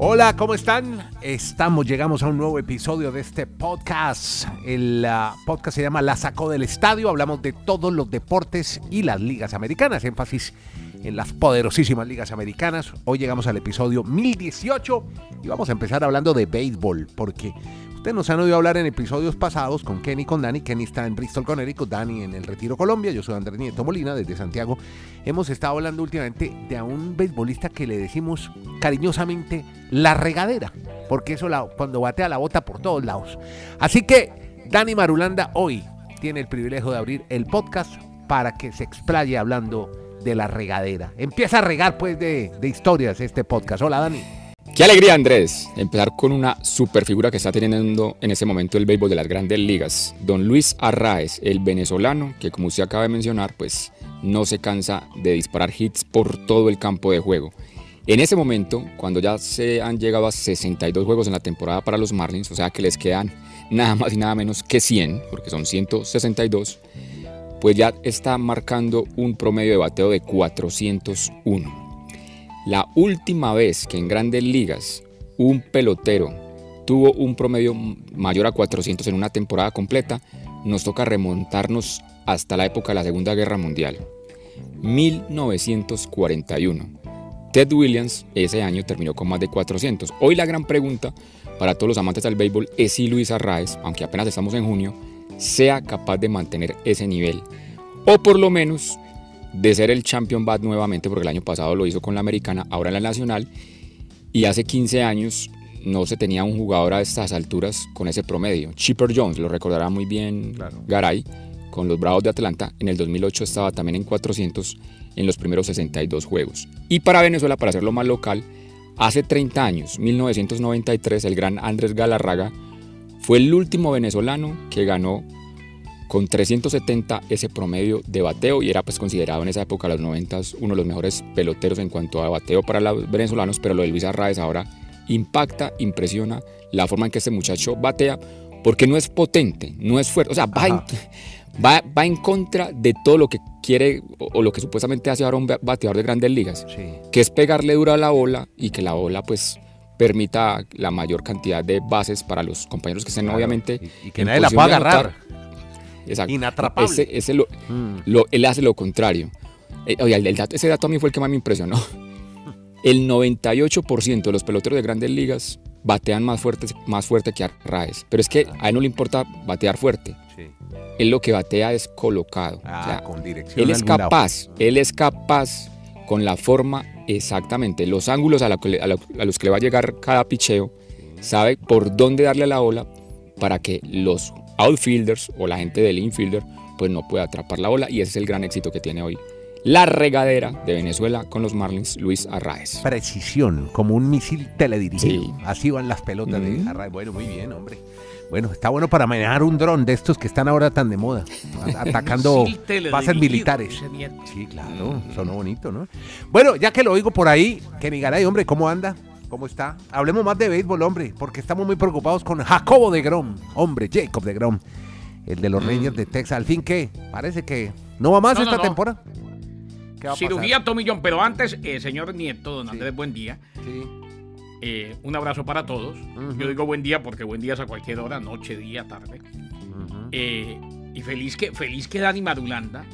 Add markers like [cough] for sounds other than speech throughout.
Hola, ¿cómo están? Estamos, llegamos a un nuevo episodio de este podcast. El uh, podcast se llama La Sacó del Estadio. Hablamos de todos los deportes y las ligas americanas. Énfasis en las poderosísimas ligas americanas. Hoy llegamos al episodio 1018 y vamos a empezar hablando de béisbol, porque Ustedes nos han oído hablar en episodios pasados con Kenny con Dani. Kenny está en Bristol, Connecticut, Dani en el Retiro, Colombia. Yo soy Andrés Nieto Molina desde Santiago. Hemos estado hablando últimamente de a un beisbolista que le decimos cariñosamente la regadera, porque eso cuando batea la bota por todos lados. Así que Dani Marulanda hoy tiene el privilegio de abrir el podcast para que se explaye hablando de la regadera. Empieza a regar pues de, de historias este podcast. Hola Dani. Qué alegría, Andrés, empezar con una super figura que está teniendo en ese momento el béisbol de las grandes ligas. Don Luis Arraez, el venezolano, que como usted acaba de mencionar, pues no se cansa de disparar hits por todo el campo de juego. En ese momento, cuando ya se han llegado a 62 juegos en la temporada para los Marlins, o sea que les quedan nada más y nada menos que 100, porque son 162, pues ya está marcando un promedio de bateo de 401. La última vez que en grandes ligas un pelotero tuvo un promedio mayor a 400 en una temporada completa, nos toca remontarnos hasta la época de la Segunda Guerra Mundial. 1941. Ted Williams ese año terminó con más de 400. Hoy la gran pregunta para todos los amantes del béisbol es si Luis Arraez, aunque apenas estamos en junio, sea capaz de mantener ese nivel. O por lo menos de ser el champion bat nuevamente, porque el año pasado lo hizo con la americana, ahora en la nacional, y hace 15 años no se tenía un jugador a estas alturas con ese promedio. Chipper Jones, lo recordará muy bien Garay, con los Bravos de Atlanta, en el 2008 estaba también en 400 en los primeros 62 juegos. Y para Venezuela, para hacerlo más local, hace 30 años, 1993, el gran Andrés Galarraga fue el último venezolano que ganó con 370 ese promedio de bateo y era pues considerado en esa época, los 90, uno de los mejores peloteros en cuanto a bateo para los venezolanos, pero lo de Luis Arraez ahora impacta, impresiona la forma en que este muchacho batea, porque no es potente, no es fuerte, o sea, va en, va, en, contra de todo lo que quiere o, lo que supuestamente hace ahora un bateador de grandes ligas, que es pegarle duro a la bola y que la bola pues permita la mayor cantidad de bases para los compañeros que estén obviamente y, que nadie la pueda agarrar Exacto. Inatrapable. Ese, mm. lo, él hace lo contrario. Eh, oye, dato, ese dato a mí fue el que más me impresionó. [laughs] El 98% de los peloteros de grandes ligas batean más fuerte, más fuerte que Arraez. Pero es que a él no le importa batear fuerte. Sí. Él lo que batea es colocado. Ah, con dirección. Él es capaz, él es capaz con la forma exactamente, los ángulos a, los que le va a llegar cada picheo, sabe por dónde darle a la bola para que los outfielders o la gente del infielder pues no puede atrapar la bola y ese es el gran éxito que tiene hoy la regadera de Venezuela con los Marlins Luis Arraez. Precisión, como un misil teledirigido. Así van las pelotas de Arraez. Bueno, muy bien, hombre. Bueno, está bueno para manejar un dron de estos que están ahora tan de moda, [laughs] atacando bases militares. Sí, claro, sonó bonito, ¿no? Bueno, ya que lo oigo por ahí, Kenny Garay, hombre, ¿cómo anda? ¿Cómo está? Hablemos más de béisbol, hombre, porque estamos muy preocupados con Jacobo de Grom, hombre, Jacob de Grom, el de los mm. Rangers de Texas. Al fin, ¿qué? Parece que no va más esta temporada. Cirugía Tomillón, pero antes, eh, señor Nieto, don Andrés, buen día. Sí. Eh, un abrazo para todos. Yo digo buen día porque buen día es a cualquier hora, noche, día, tarde. Eh, y feliz que, feliz que Dani Marulanda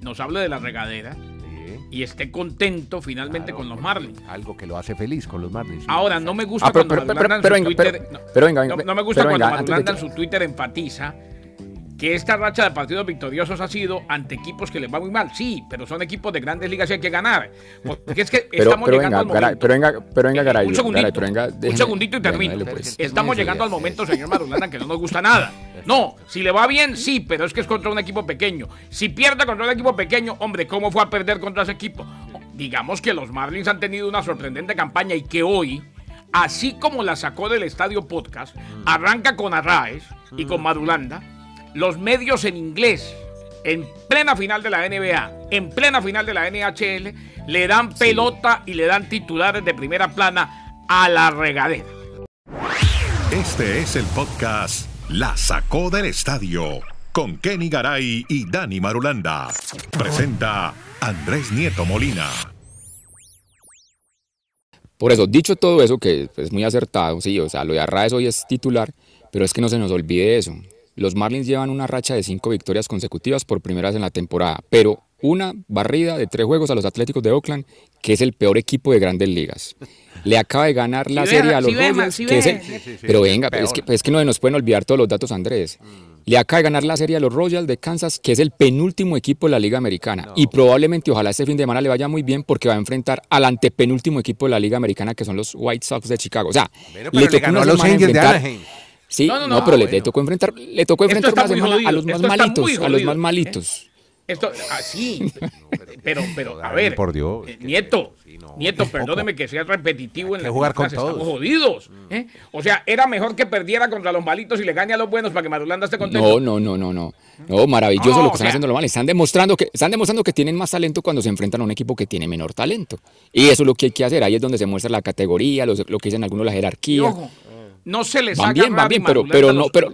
nos hable de la regadera y esté contento finalmente con los Marlins. Algo que lo hace feliz con los Marlins. Ahora, no me gusta cuando pero, en su Twitter. no, me gusta cuando en su Twitter enfatiza que esta racha de partidos victoriosos ha sido ante equipos que les va muy mal. Sí, pero son equipos de grandes ligas y hay que ganar. Porque es que [laughs] estamos llegando al momento. pero venga, pero venga, Garay, un segundito, un segundito y termino. Pues. Estamos llegando al momento, señor Madulanda, que no nos gusta nada. No, si le va bien, sí, pero es que es contra un equipo pequeño. Si pierde contra un equipo pequeño, hombre, ¿cómo fue a perder contra ese equipo? Digamos que los Marlins han tenido una sorprendente campaña y que hoy, así como la sacó del estadio podcast, arranca con Arraes y con Madulanda, los medios en inglés, en plena final de la NBA, en plena final de la NHL, le dan pelota y le dan titulares de primera plana a la regadera. Este es el podcast la sacó del estadio con Kenny Garay y Dani Marulanda. Presenta Andrés Nieto Molina. Por eso, dicho todo eso, que es muy acertado, sí, o sea, lo de Arraez hoy es titular, pero es que no se nos olvide eso. Los Marlins llevan una racha de cinco victorias consecutivas por primera vez en la temporada, pero una barrida de tres juegos a los Atléticos de Oakland, que es el peor equipo de grandes ligas. Le acaba de ganar la serie a los que es el, pero venga, es que, es que no nos pueden olvidar todos los datos, Andrés. Le acaba de ganar la serie a los Royals de Kansas, que es el penúltimo equipo de la Liga Americana. Y probablemente, ojalá este fin de semana le vaya muy bien, porque va a enfrentar al antepenúltimo equipo de la Liga Americana, que son los White Sox de Chicago. O sea, le tocó a los Angels de Anaheim. Sí, no, pero le, tocó enfrentar, le tocó enfrentar a los más malitos, a los más malitos. Esto, así, ah, pero, pero, a ver, por Dios, eh, Nieto, Nieto, perdóneme que sea repetitivo en la jugar con todos. Estamos jodidos. ¿eh? O sea, era mejor que perdiera contra los malitos y le gane a los buenos para que Marulanda esté contento. No, no, no, no, no. No, maravilloso lo que están haciendo los males. Están demostrando que están demostrando que tienen más talento cuando se enfrentan a un equipo que tiene menor talento. Y eso es lo que hay que hacer. Ahí es donde se muestra la categoría, lo, que dicen algunos la jerarquía. No se les van bien, van bien, pero, pero no, pero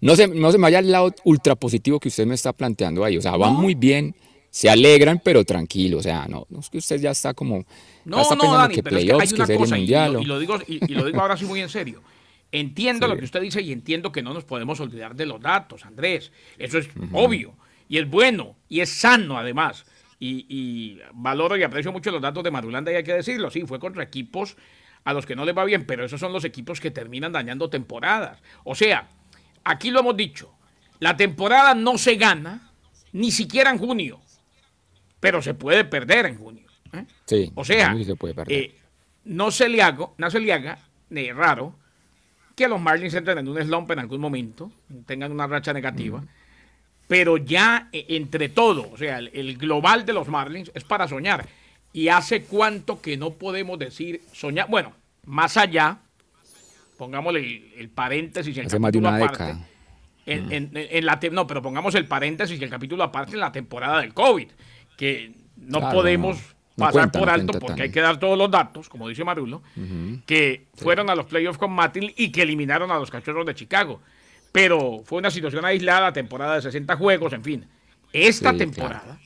no se, no se me vaya al lado ultra positivo que usted me está planteando ahí. O sea, van muy bien, se alegran, pero tranquilo. O sea, no, no es que usted ya está como. No, está no, Dani, que playoffs, que, serie mundial. Y, lo, digo, y, lo digo ahora sí muy en serio. Entiendo lo que usted dice y entiendo que no nos podemos olvidar de los datos, Andrés. Eso es obvio. Y es bueno. Y es sano, además. Y, y, valoro y aprecio mucho los datos de Marulanda y hay que decirlo. Sí, fue contra equipos a los que no les va bien, pero esos son los equipos que terminan dañando temporadas. O sea, aquí lo hemos dicho, la temporada no se gana ni siquiera en junio, pero se puede perder en junio. ¿eh? Sí, o sea, eh, no se le haga, no se le haga eh, raro que los Marlins entren en un slump en algún momento, tengan una racha negativa, pero ya entre todo, o sea, el, global de los Marlins es para soñar. ¿Y hace cuánto que no podemos decir soñar? Bueno, más allá pongámosle el, paréntesis. El Hace más de una década. En, la no, pero pongamos el paréntesis y el capítulo aparte en la temporada del COVID, que no podemos pasar por alto porque hay que dar todos los datos, como dice Marulo, que fueron a los playoffs con Matil y que eliminaron a los cachorros de Chicago. Pero fue una situación aislada, temporada de 60 juegos, en fin. Esta temporada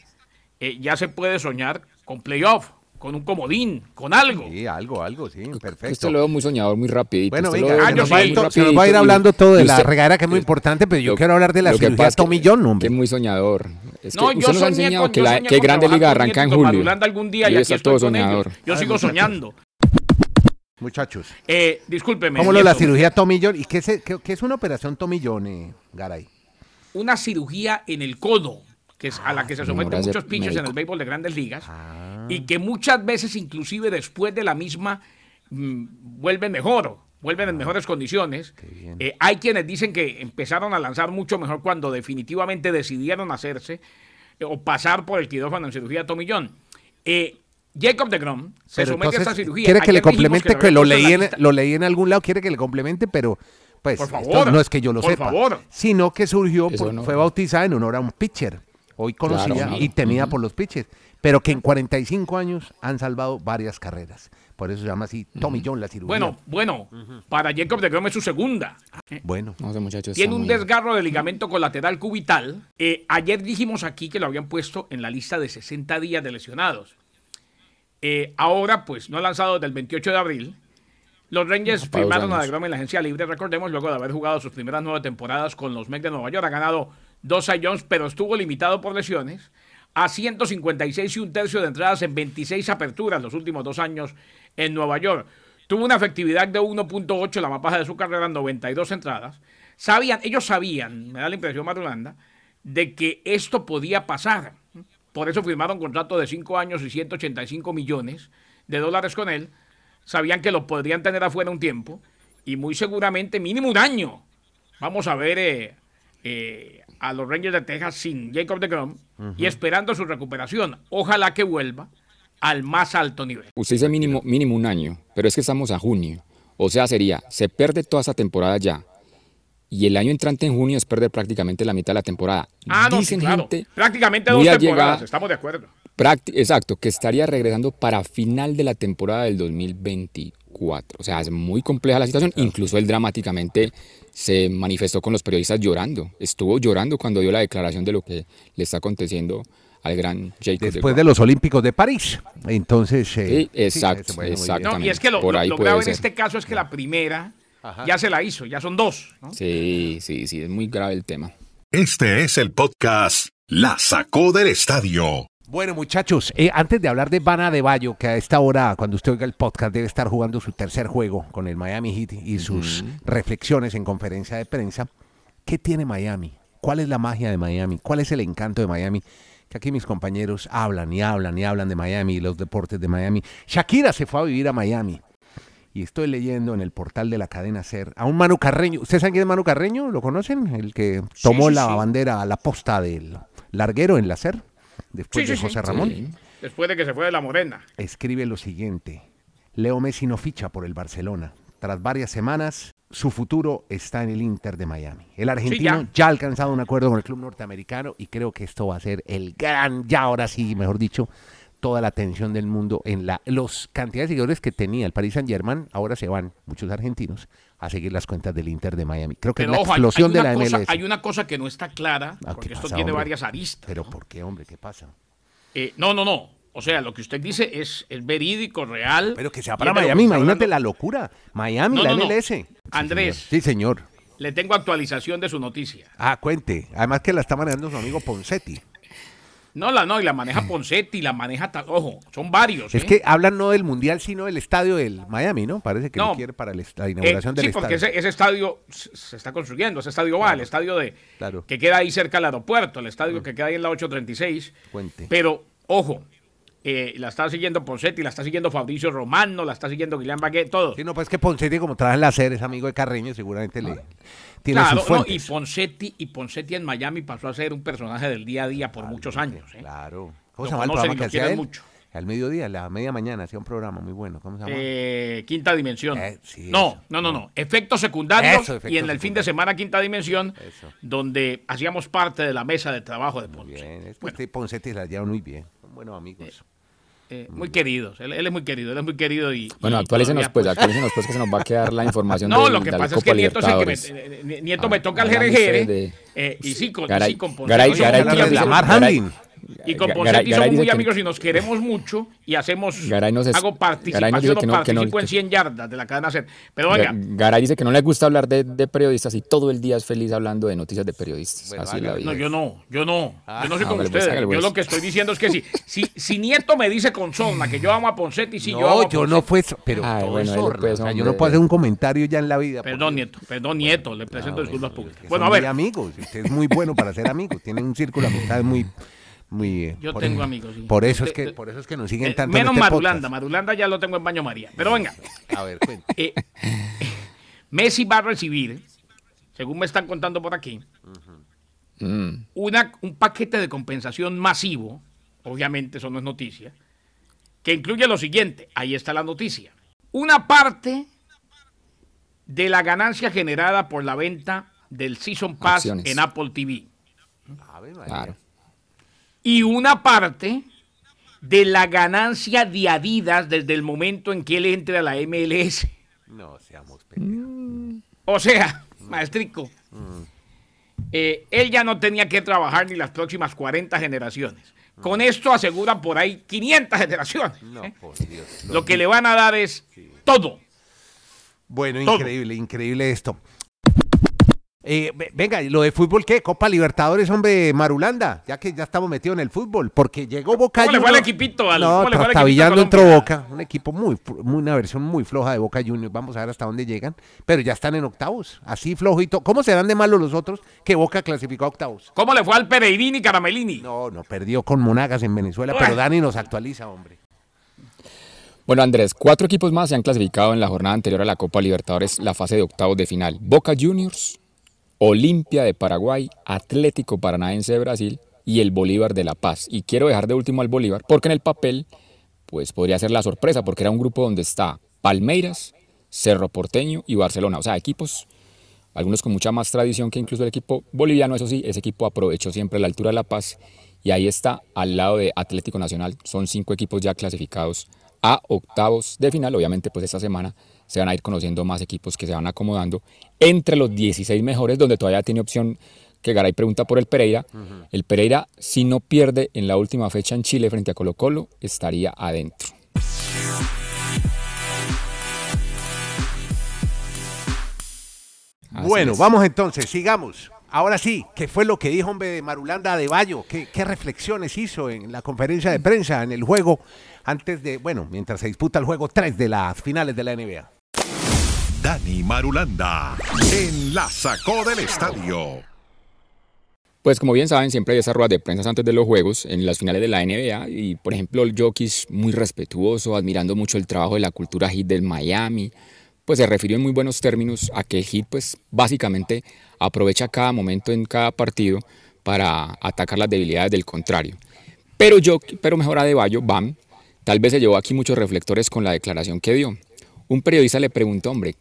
eh, ya se puede soñar con playoff con un comodín, con algo. Sí, algo, algo, sí, perfecto. Esto lo veo muy soñador, muy rapidito. Bueno, venga, se, nos va a ir hablando todo de la regadera que es muy importante, pero yo quiero hablar de la cirugía Tommy John, hombre. Que es muy soñador. Es no, que yo nos ha enseñado que, la, que Grande Liga arranca en julio. algún día y, aquí estoy todo soñador. Yo sigo soñando. Muchachos. Eh, discúlpeme. ¿Cómo lo de la cirugía Tommy John? ¿Y qué es, qué, es una operación Tommy John, eh, Garay? Una cirugía en el codo que es a la que se someten muchos pitchers en el béisbol de grandes ligas, ah. y que muchas veces, inclusive después de la misma, mm, vuelven mejor, vuelven en mejores condiciones. Eh, hay quienes dicen que empezaron a lanzar mucho mejor cuando definitivamente decidieron hacerse eh, o pasar por el quirófano en cirugía tomillón. Eh, Jacob de Grom se somete a esta cirugía. Quiere que le complemente, que, lo, leí en, lo leí en algún lado, quiere que le complemente, pero pues no es que yo lo sepa, sino que surgió, fue bautizada en honor a un pitcher hoy conocía y temida por los pitches, pero que en 45 años han salvado varias carreras. Por eso se llama así Tommy John la cirugía. Bueno, bueno, para Jacob de Grom es su segunda. Bueno, muchachos tiene un desgarro de ligamento colateral cubital. Eh, ayer dijimos aquí que lo habían puesto en la lista de 60 días de lesionados. Eh, ahora, pues, no ha lanzado desde el 28 de abril. Los Rangers firmaron a DeGrom en la agencia libre, recordemos, luego de haber jugado sus primeras nueve temporadas con los Mets de Nueva York. Ha ganado dos Jones, pero estuvo limitado por lesiones a 156 y un tercio de entradas en 26 aperturas los últimos dos años en Nueva York. Tuvo una efectividad de 1.8 la más de su carrera en 92 entradas. Sabían, ellos sabían, me da la impresión Marulanda, de que esto podía pasar. Por eso firmaron contrato de 5 años y 185 millones de dólares con él. Sabían que lo podrían tener afuera un tiempo y muy seguramente mínimo un año. Vamos a ver eh, eh, a los Rangers de Texas sin Jacob de Grom y esperando su recuperación. Ojalá que vuelva al más alto nivel. Usted dice mínimo, mínimo un año, pero es que estamos a junio. O sea, sería, se pierde toda esa temporada ya. Y el año entrante en junio es perder prácticamente la mitad de la temporada. Ah, no, Dicen gente prácticamente dos temporadas, estamos de acuerdo. Exacto, que estaría regresando para final de la temporada del 2024. O sea, es muy compleja la situación. Incluso él dramáticamente se manifestó con los periodistas llorando. Estuvo llorando cuando dio la declaración de lo que le está aconteciendo al gran Jacob Después de, los Olímpicos de París. Entonces. Eh, exacto, exactamente. y es que lo, lo, grave en este caso es que la primera ya se la hizo, ya son dos. Sí, sí, sí, es muy grave el tema. Este es el podcast La Sacó del Estadio. Bueno, muchachos, eh, antes de hablar de Vana de Bayo, que a esta hora, cuando usted oiga el podcast, debe estar jugando su tercer juego con el Miami Heat y sus reflexiones en conferencia de prensa, ¿qué tiene Miami? ¿Cuál es la magia de Miami? ¿Cuál es el encanto de Miami? Que aquí mis compañeros hablan y hablan y hablan de Miami y los deportes de Miami. Shakira se fue a vivir a Miami. Y estoy leyendo en el portal de la cadena SER a un Manu Carreño. ¿Ustedes saben quién es Manu Carreño? ¿Lo conocen? El que tomó la bandera a la posta del larguero en la SER, después de José Ramón. Después de que se fue de la Morena. Escribe lo siguiente. Leo Messi no ficha por el Barcelona. Tras varias semanas, su futuro está en el Inter de Miami. El argentino ya. ha alcanzado un acuerdo con el club norteamericano y creo que esto va a ser el gran, ya ahora sí, mejor dicho, toda la atención del mundo en la los cantidades de seguidores que tenía el Paris Saint Germain, ahora se van muchos argentinos a seguir las cuentas del Inter de Miami. Creo que es la explosión de la MLS. Hay una cosa que no está clara, ah, porque esto tiene varias aristas. Pero ¿por qué, hombre? ¿Qué pasa? Eh, no, no, no. O sea, lo que usted dice es, es verídico, real. Pero que sea para Miami, imagínate la locura. Miami, la MLS. Andrés. Sí señor. Le tengo actualización de su noticia. Ah, cuente. Además que la está manejando su amigo Poncetti. No, la no, y la maneja Poncetti, la maneja, ojo, son varios. Es ¿eh? que hablan no del Mundial, sino del estadio del Miami, ¿no? Parece que no, quiere para la inauguración del estadio. Sí, porque ese, estadio se está construyendo, ese estadio va, el estadio de que queda ahí cerca del aeropuerto, el estadio mm. que queda ahí en la 836. Cuente. Pero, ojo, eh, la está siguiendo Poncetti, la está siguiendo Fabricio Romano, la está siguiendo Guillermo Baguet, todo. Sí, no, pues que Poncetti, como trabaja en la serie, es amigo de Carreño, seguramente le tiene claro, sus y Poncetti, y Poncetti en Miami pasó a ser un personaje del día a día por muchos años. ¿eh? Claro. ¿Cómo se llama el programa que hacía él? mucho. Al mediodía, a la media mañana, hacía un programa muy bueno. ¿Cómo se llama? Eh, quinta Dimensión. Eh, no, no, no, no. Efectos secundarios y en el fin de semana Quinta Dimensión, donde hacíamos parte de la mesa de trabajo de Ponce. Muy bien. Este Poncetti la lleva muy bien. Son buenos amigos. Eh, muy queridos. Él, es muy querido, él es muy querido y. Bueno, actualícenos pues, pues, actualícenos pues que se nos va a quedar la información. No, lo que pasa es que Nieto, que me, eh, eh, Nieto me toca el Jere eh, y sí, con, Garay, sí, con Garay, Garay, Garay, Garay, y con Poncetti somos muy amigos y nos queremos mucho y hacemos hago participación o participo en 100 yardas de la cadena SER. Pero oiga. Garay dice que no le gusta hablar de, de, periodistas y todo el día es feliz hablando de noticias de periodistas. Así la vida. No, yo no, yo no. yo no soy como ustedes. yo lo que estoy diciendo es que si, [laughs] si, si Nieto me dice con zona que yo amo a Poncetti, si yo amo a yo no fue pero todo yo no puedo hacer un comentario ya en la vida. Perdón, Nieto, perdón, Nieto, le presento disculpas públicas. Bueno, a ver. amigos, usted es muy bueno para ser amigos, tiene un círculo de amistad muy muy Yo tengo amigos, sí. Por eso, es que, por eso es que nos siguen eh, tanto. Menos este Marulanda, Marulanda ya lo tengo en Baño María. Pero venga. A ver, [laughs] eh, Messi va a recibir, según me están contando por aquí, mm. una, un paquete de compensación masivo, obviamente eso no es noticia, que incluye lo siguiente, ahí está la noticia. Una parte de la ganancia generada por la venta del Season Pass en Apple TV. Claro y una parte de la ganancia de Adidas desde el momento en que él entre a la MLS. No seamos pendejos. O sea, maestrico, eh, él ya no tenía que trabajar ni las próximas 40 generaciones. Con esto asegura por ahí 500 generaciones. No, ¿eh? por Dios. Lo que le van a dar es todo. Bueno, increíble, increíble esto. Eh, venga, lo de fútbol, ¿qué? Copa Libertadores, hombre, Marulanda, ya que ya estamos metidos en el fútbol, porque llegó Boca Juniors. ¿Cómo le fue el equipito? Al, no, trastabillando entró Boca, un equipo muy, muy, una versión muy floja de Boca Juniors, vamos a ver hasta dónde llegan, pero ya están en octavos, así flojito. ¿Cómo serán de malos los otros que Boca clasificó a octavos? ¿Cómo le fue al Pereirini Caramelini? No, no, perdió con Monagas en Venezuela, pero Dani nos actualiza, hombre. Bueno, Andrés, cuatro equipos más se han clasificado en la jornada anterior a la Copa Libertadores, la fase de octavos de final. Boca Juniors, Olimpia de Paraguay, Atlético Paranaense de Brasil y el Bolívar de La Paz. Y quiero dejar de último al Bolívar porque en el papel pues podría ser la sorpresa porque era un grupo donde está Palmeiras, Cerro Porteño y Barcelona. O sea, equipos, algunos con mucha más tradición que incluso el equipo boliviano, eso sí, ese equipo aprovechó siempre la altura de La Paz y ahí está al lado de Atlético Nacional. Son cinco equipos ya clasificados a octavos de final. Obviamente pues esta semana se van a ir conociendo más equipos que se van acomodando entre los 16 mejores, donde todavía tiene opción que Garay pregunta por el Pereira. El Pereira, si no pierde en la última fecha en Chile frente a Colo Colo, estaría adentro. bueno, vamos entonces, sigamos. Ahora sí, ¿qué fue lo que dijo hombre Marulanda de Bayo? ¿Qué, ¿Qué, reflexiones hizo en la conferencia de prensa, en el juego, antes de, bueno, mientras se disputa el juego 3 de las finales de la NBA? Dani Marulanda en la sacó del estadio. Pues como bien saben, siempre hay esas ruedas de prensa antes de los juegos, en las finales de la NBA, y por ejemplo el Jokic muy respetuoso, admirando mucho el trabajo de la cultura hit del Miami, pues se refirió en muy buenos términos a que el Heat pues básicamente aprovecha cada momento en cada partido para atacar las debilidades del contrario. Pero yo, pero mejor Adebayo, Bam, tal vez se llevó aquí muchos reflectores con la declaración que dio. Un periodista le preguntó, hombre,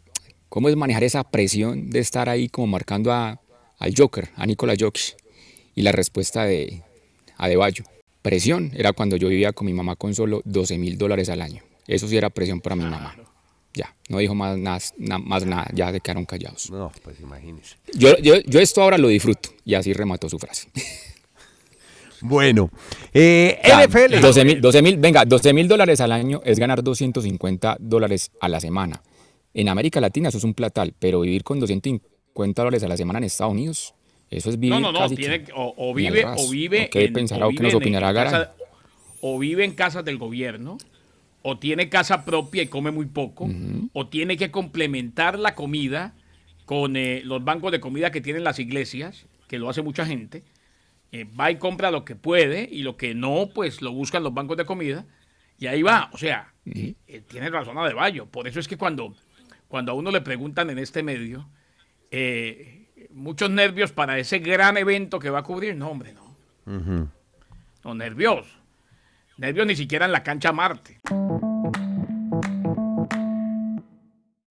¿cómo es manejar esa presión de estar ahí como marcando a, al Joker, a Nikola Jokic? Y la respuesta de Adebayo, presión era cuando yo vivía con mi mamá con solo 12 mil dólares al año. Eso sí era presión para mi mamá. Ya, no dijo más nada, más nada, ya se quedaron callados. No, pues imagínese. Yo, yo, yo esto ahora lo disfruto y así remató su frase. [laughs] Bueno, eh, NFL. 12 mil, venga, 12 mil dólares al año es ganar 250 dólares a la semana. En América Latina eso es un platal, pero vivir con 250 dólares a la semana en Estados Unidos, eso es vivir. No, no, no, tiene, o, vive, o vive. ¿Qué pensará o, qué nos opinará O vive en casas del gobierno, o tiene casa propia y come muy poco, o tiene que complementar la comida con eh, los bancos de comida que tienen las iglesias, que lo hace mucha gente. Eh, va y compra lo que puede y lo que no, pues lo buscan los bancos de comida. Y ahí va. O sea, eh, tiene razón a De Bayo. Por eso es que cuando, cuando a uno le preguntan en este medio, muchos nervios para ese gran evento que va a cubrir, no, hombre, no. No, nervios. Nervios ni siquiera en la cancha Marte.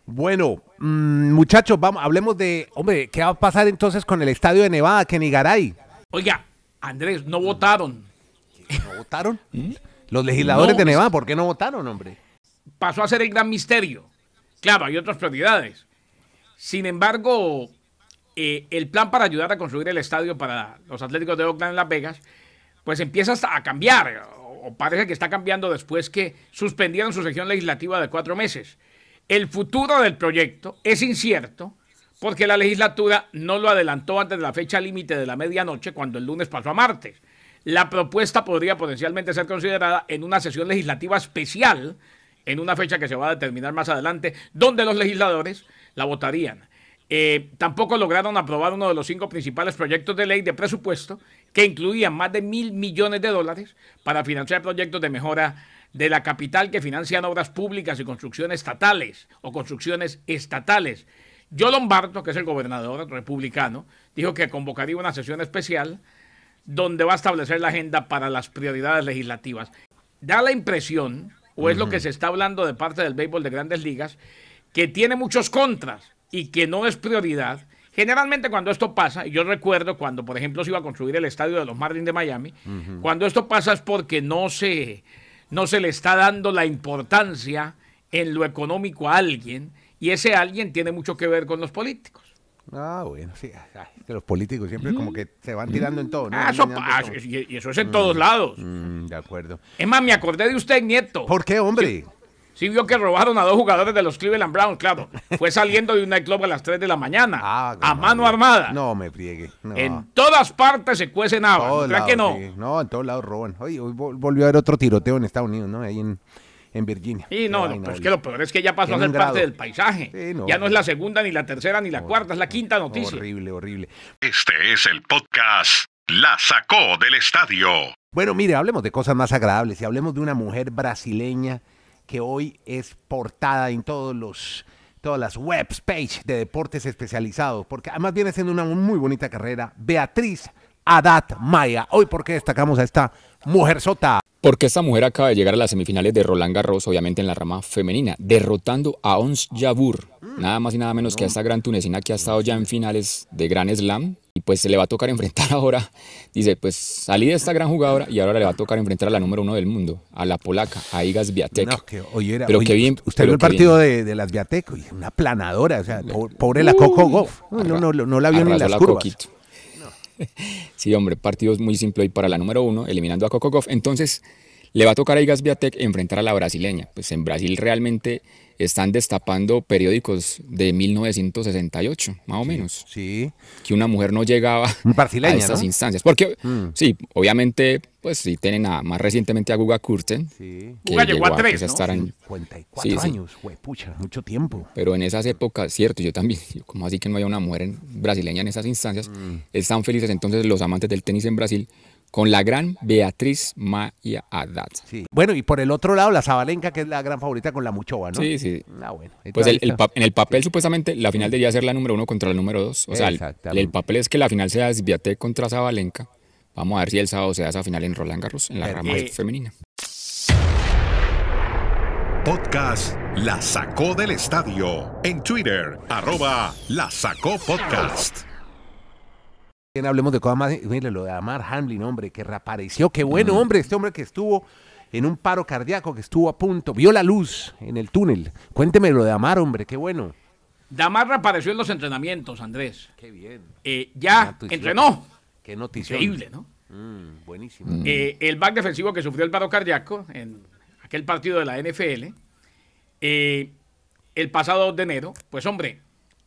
Bueno, mm, muchachos, vamos, hablemos de, hombre, ¿qué va a pasar entonces con el estadio de Nevada, Kenny Garay? Oiga, Andrés, no votaron. ¿No votaron? ¿Mm? Los legisladores de Nevada, ¿por qué no votaron, hombre? Pasó a ser el gran misterio. Claro, hay otras prioridades. Sin embargo, eh, el plan para ayudar a construir el estadio para los Atléticos de Oakland en Las Vegas, pues empieza a cambiar o parece que está cambiando después que suspendieron su sección legislativa de cuatro meses. El futuro del proyecto es incierto porque la legislatura no lo adelantó antes de la fecha límite de la medianoche cuando el lunes pasó a martes. La propuesta podría potencialmente ser considerada en una sesión legislativa especial en una fecha que se va a determinar más adelante, donde los legisladores la votarían. Eh, tampoco lograron aprobar uno de los cinco principales proyectos de ley de presupuesto que incluían más de mil millones de dólares para financiar proyectos de mejora de la capital que financian obras públicas y construcciones estatales o construcciones estatales. Yo Lombardo, que es el gobernador republicano, dijo que convocaría una sesión especial donde va a establecer la agenda para las prioridades legislativas. Da la impresión, o es lo que se está hablando de parte del béisbol de grandes ligas, que tiene muchos contras y que no es prioridad, generalmente cuando esto pasa, y yo recuerdo cuando, por ejemplo, se iba a construir el estadio de los Marlins de Miami, cuando esto pasa es porque no se, no se le está dando la importancia en lo económico a alguien, y ese alguien tiene mucho que ver con los políticos. Ah, bueno, sí. que los políticos siempre como que se van tirando en todo, ¿no? Ah, eso, y, eso es en todos lados. Mm, de acuerdo. Es más, me acordé de usted, Nieto. ¿Por qué, hombre? Sí vio que robaron a dos jugadores de los Cleveland Browns, claro. [laughs] Fue saliendo de un nightclub a las 3 de la mañana. Ah, a mano armada. No me friegue. En todas partes se cuecen habas. ¿No que no? No, en todos lados roban. Hoy, volvió a haber otro tiroteo en Estados Unidos, ¿no? Ahí en, Virginia. Sí, no, no pero es que lo peor es que ya pasó a ser parte del paisaje. ya no es la segunda, ni la tercera, ni la cuarta, es la quinta noticia. Horrible, horrible. Este es el podcast La Sacó del Estadio. Bueno, mire, hablemos de cosas más agradables y hablemos de una mujer brasileña que hoy es portada en todos los todas las webs page de deportes especializados, porque además viene siendo una muy bonita carrera. Beatriz Adat Maya. Hoy, ¿por qué destacamos a esta mujer sota? Porque esta mujer acaba de llegar a las semifinales de Roland Garros, obviamente en la rama femenina, derrotando a Ons Jabur, nada más y nada menos que a esta gran tunecina que ha estado ya en finales de Gran Slam y pues se le va a tocar [laughs] enfrentar ahora, dice, pues salí de esta gran jugadora y ahora le va a tocar enfrentar a la número uno del mundo, a la polaca, a Igas Viatek. No, que, oye, pero que bien. Usted vio el partido de, las Viatek, una planadora, o sea, pobre la Coco Goff. No, no, no, la vio ni las curvas. [laughs] sí, hombre, partidos muy simple hoy para la número uno, eliminando a Kokokov. Entonces, le va a tocar a Igas enfrentar a la brasileña. Pues en Brasil realmente están destapando periódicos de 1968, más o menos. Sí. Que una mujer no llegaba a estas instancias. Porque, mm. sí, obviamente, pues sí, tienen a, más recientemente a Guga Kurten. Sí. Guga llegó a tres, pues, ¿no? 54 años, güey, pucha, mucho tiempo. Pero en esas épocas, cierto, yo también, [laughs] como así que no haya una mujer brasileña en esas instancias, mm. están felices entonces los amantes del tenis en Brasil con la gran Beatriz Maya Haddad. Sí. Bueno, y por el otro lado, la Zabalenka, que es la gran favorita con la Muchova, ¿no? Sí, sí. Ah, bueno. Pues el, en el papel, supuestamente, la final debería ser la número uno contra la número dos. O sea, el, papel es que la final sea Sviatek contra Zabalenka. Vamos a ver si el sábado se da esa final en Roland Garros, en la rama femenina. Podcast La Sacó del Estadio. En Twitter, arroba La Sacó Podcast. Bien, hablemos de cosas más. Mire, lo de Amar Hamlin, hombre, que reapareció. Qué bueno, mm. hombre, este hombre que estuvo en un paro cardíaco, que estuvo a punto, vio la luz en el túnel. Cuénteme lo de Amar, hombre, qué bueno. Damar reapareció en los entrenamientos, Andrés. Qué bien. Eh, ya entrenó. Qué noticia. Increíble, ¿no? Mm, buenísimo. Eh, el back defensivo que sufrió el paro cardíaco en aquel partido de la NFL, eh, el pasado 2 de enero, pues hombre,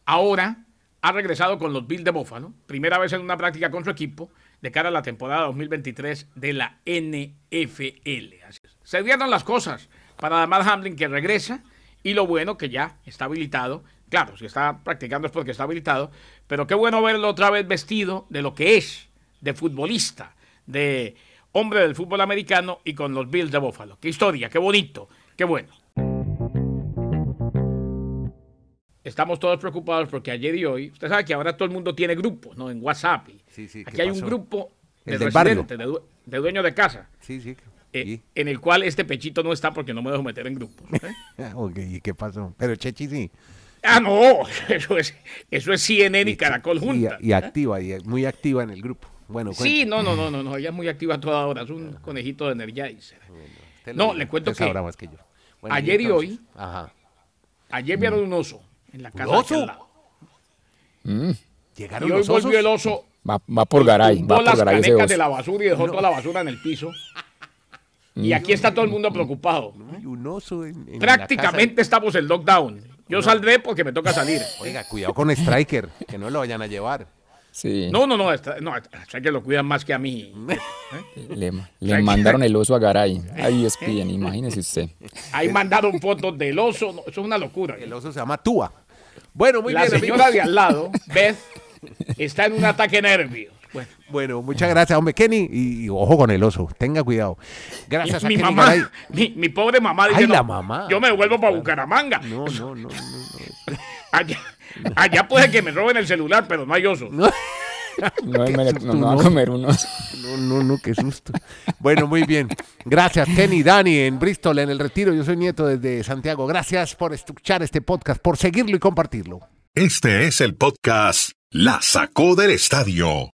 ahora ha regresado con los Bills de Buffalo, primera vez en una práctica con su equipo de cara a la temporada 2023 de la NFL. Se dieron las cosas para Damar Hamlin que regresa y lo bueno que ya está habilitado. Claro, si está practicando es porque está habilitado, pero qué bueno verlo otra vez vestido de lo que es, de futbolista, de hombre del fútbol americano y con los Bills de Buffalo. Qué historia, qué bonito, qué bueno. Estamos todos preocupados porque ayer y hoy, usted sabe que ahora todo el mundo tiene grupos, ¿no? En WhatsApp. Sí, sí, Aquí hay un grupo de residentes, de, de, dueños de casa. Sí, sí. Eh, en el cual este pechito no está porque no me dejo meter en grupos. ¿eh? [laughs] ok, ¿y qué pasó? Pero Chechi sí. Ah, no, [laughs] eso es, eso es CNN y, Caracol juntas. Y, activa, y muy activa en el grupo. Bueno, sí, no, no, no, no, [laughs] no, ella es muy activa toda hora, es un conejito de Energizer. no, le cuento que, más que yo. ayer y hoy, ajá. ayer vieron un oso en la casa ¿Oso? Mm. Llegaron y hoy volvió el oso. Va, va por Garay. Va por las Garay canecas de la basura y dejó toda la basura en el piso. Y aquí está todo el mundo preocupado. un oso en, Prácticamente estamos en lockdown. Yo saldré porque me toca salir. Oiga, cuidado con Striker, que no lo vayan a llevar. Sí. No, no, no, no, Striker lo cuidan más que a mí. [laughs] Le, le mandaron el oso a Garay. Ahí espían, imagínese usted. Ahí mandaron fotos del oso, eso es una locura. El oso se llama Tua. Bueno, muy la bien. La señora de al lado, [laughs] Beth, está en un ataque nervio. Bueno. bueno, muchas gracias, hombre. Kenny, y, ojo con el oso, tenga cuidado. Gracias a mi Kenny mamá, [laughs] mi, mi, pobre mamá dice, Ay, la mamá. yo me vuelvo para Bucaramanga. No, no, no, no. [laughs] Allá, allá, puede que me roben el celular, pero no hay oso. No. [laughs] No, me, no, no, va a comer uno. No, no, no, qué susto. Bueno, muy bien. Gracias, Kenny, Dani, en Bristol, en el retiro. Yo soy nieto desde Santiago. Gracias por escuchar este podcast, por seguirlo y compartirlo. Este es el podcast La Sacó del Estadio